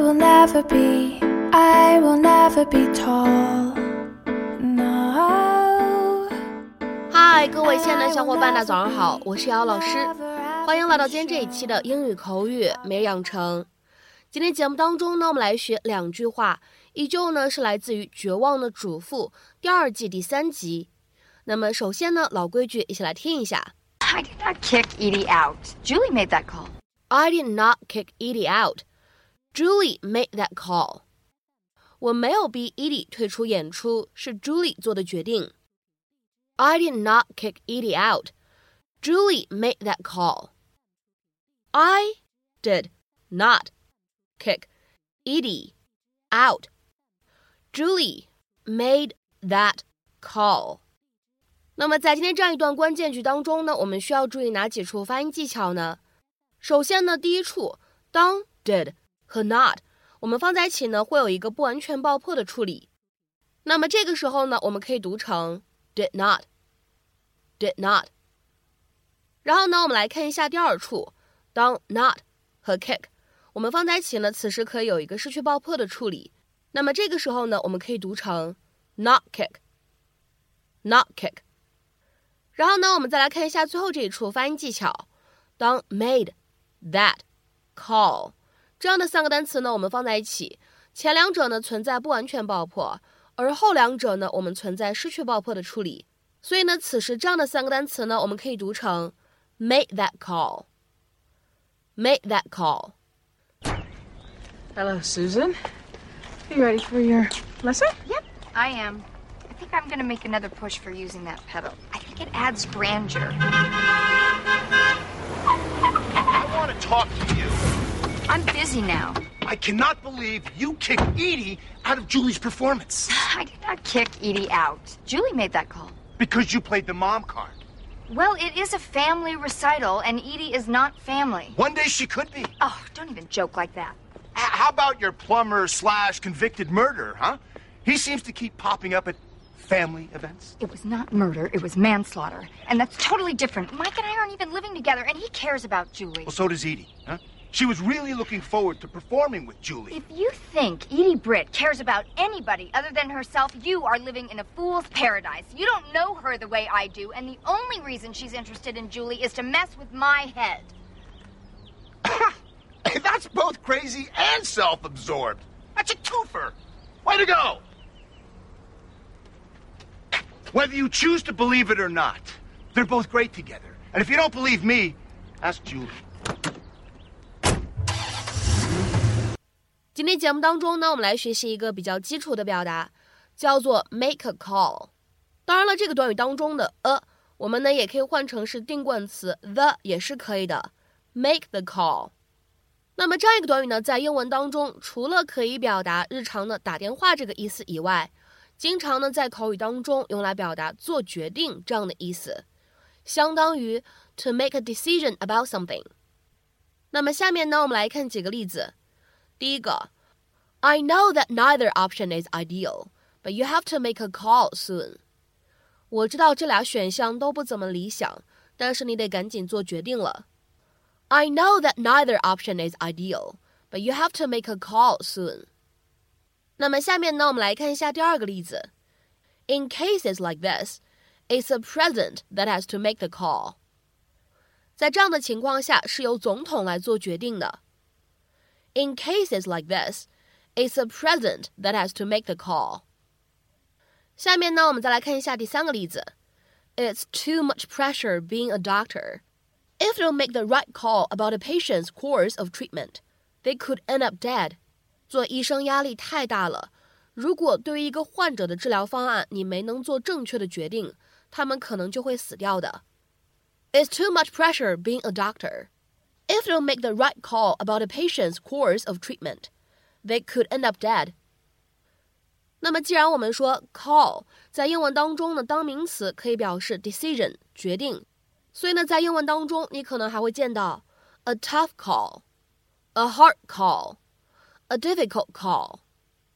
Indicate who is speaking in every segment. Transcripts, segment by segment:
Speaker 1: I will never be, I will never be tall. No.
Speaker 2: 嗨，各位亲爱的小伙伴，大家早上好，我是瑶老师，欢迎来到今天这一期的英语口语每日养成。今天节目当中呢，我们来学两句话，依旧呢是来自于《绝望的主妇》第二季第三集。那么首先呢，老规矩，一起来听一下。
Speaker 3: I did not kick Edie out. Julie made that call.
Speaker 2: I did not kick Edie out. Julie made that call. 我没有逼 Edie 退出演出，是 Julie 做的决定。I did not kick Edie out. Julie made that call. I did not kick Edie out. Julie made that call. 那么在今天这样一段关键句当中呢，我们需要注意哪几处发音技巧呢？首先呢，第一处，当 did 和 not 我们放在一起呢，会有一个不完全爆破的处理。那么这个时候呢，我们可以读成 did not，did not。然后呢，我们来看一下第二处，当 not 和 kick 我们放在一起呢，此时可以有一个失去爆破的处理。那么这个时候呢，我们可以读成 not kick，not kick。然后呢，我们再来看一下最后这一处发音技巧，当 made that call 这样的三个单词呢，我们放在一起，前两者呢存在不完全爆破，而后两者呢，我们存在失去爆破的处理。所以呢，此时这样的三个单词呢，我们可以读成 made that call，made that call。
Speaker 4: Hello, Susan. Are you ready for your lesson?
Speaker 3: Yep, I am. I think I'm gonna make another push for using that pedal. I think it adds grandeur.
Speaker 5: I want to talk to you.
Speaker 3: I'm busy now.
Speaker 5: I cannot believe you kicked Edie out of Julie's performance
Speaker 3: I did not kick Edie out. Julie made that call.
Speaker 5: because you played the mom card.
Speaker 3: Well, it is a family recital, and Edie is not family.
Speaker 5: One day she could be.
Speaker 3: Oh, don't even joke like that.
Speaker 5: H- how about your plumber slash convicted murderer, huh? He seems to keep popping up at family events.
Speaker 3: It was not murder, it was manslaughter. And that's totally different. Mike and I aren't even living together, and he cares about Julie.
Speaker 5: Well, so does Edie, huh? She was really looking forward to performing with Julie.
Speaker 3: If you think Edie Britt cares about anybody other than herself, you are living in a fool's paradise. You don't know her the way I do, and the only reason she's interested in Julie is to mess with my head.
Speaker 5: That's both crazy and self absorbed. That's a twofer. Way to go. Whether you choose to believe it or not, they're both great together. And if you don't believe me, ask Julie.
Speaker 2: 今天节目当中呢，我们来学习一个比较基础的表达，叫做 make a call。当然了，这个短语当中的 a，我们呢也可以换成是定冠词 the 也是可以的，make the call。那么这样一个短语呢，在英文当中，除了可以表达日常的打电话这个意思以外，经常呢在口语当中用来表达做决定这样的意思，相当于 to make a decision about something。那么下面呢，我们来看几个例子。第一个，I know that neither option is ideal, but you have to make a call soon。我知道这俩选项都不怎么理想，但是你得赶紧做决定了。I know that neither option is ideal, but you have to make a call soon。那么下面呢，我们来看一下第二个例子。In cases like this, it's the president that has to make the call。在这样的情况下，是由总统来做决定的。 In cases like this, it's the president that has to make the call. 下面呢，我们再来看一下第三个例子。It's too much pressure being a doctor. If they don't make the right call about a patient's course of treatment, they could end up dead. 做医生压力太大了。如果对于一个患者的治疗方案你没能做正确的决定，他们可能就会死掉的。It's too much pressure being a doctor. If they don't make the right call about a patient's course of treatment, they could end up dead. 那么，既然我们说 call 在英文当中呢，当名词可以表示 decision 决定，所以呢，在英文当中你可能还会见到 a tough call, a hard call, a difficult call,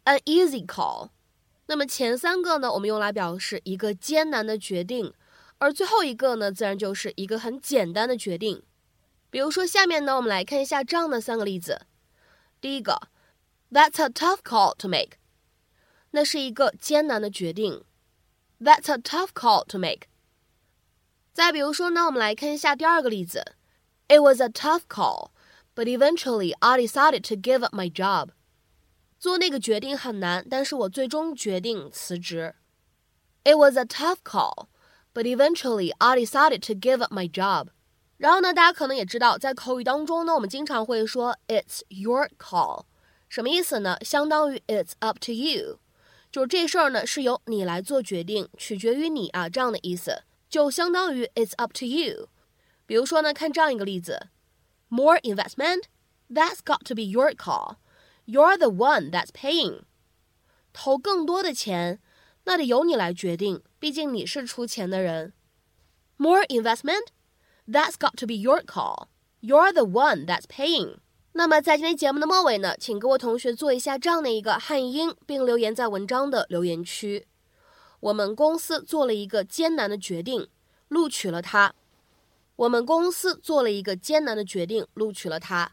Speaker 2: an easy call。那么前三个呢，我们用来表示一个艰难的决定，而最后一个呢，自然就是一个很简单的决定。 比如说，下面呢，我们来看一下这样的三个例子。第一个 That's a tough call to make。那是一个艰难的决定。That's a tough call to make。再比如说呢，我们来看一下第二个例子。It was a tough call, but eventually I decided to give up my job. 做那个决定很难，但是我最终决定辞职。It was a tough call, but eventually I decided to give up my job. 然后呢，大家可能也知道，在口语当中呢，我们经常会说 "It's your call"，什么意思呢？相当于 "It's up to you"，就是这事儿呢是由你来做决定，取决于你啊，这样的意思，就相当于 "It's up to you"。比如说呢，看这样一个例子：More investment? That's got to be your call. You're the one that's paying. 投更多的钱，那得由你来决定，毕竟你是出钱的人。More investment? That's got to be your call. You're the one that's paying. 那么在今天节目的末尾呢，请各位同学做一下这样的一个汉英，并留言在文章的留言区。我们公司做了一个艰难的决定，录取了他。我们公司做了一个艰难的决定，录取了他。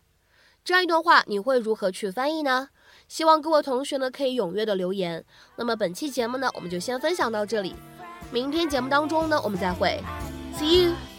Speaker 2: 这样一段话，你会如何去翻译呢？希望各位同学呢可以踊跃的留言。那么本期节目呢，我们就先分享到这里。明天节目当中呢，我们再会。See you.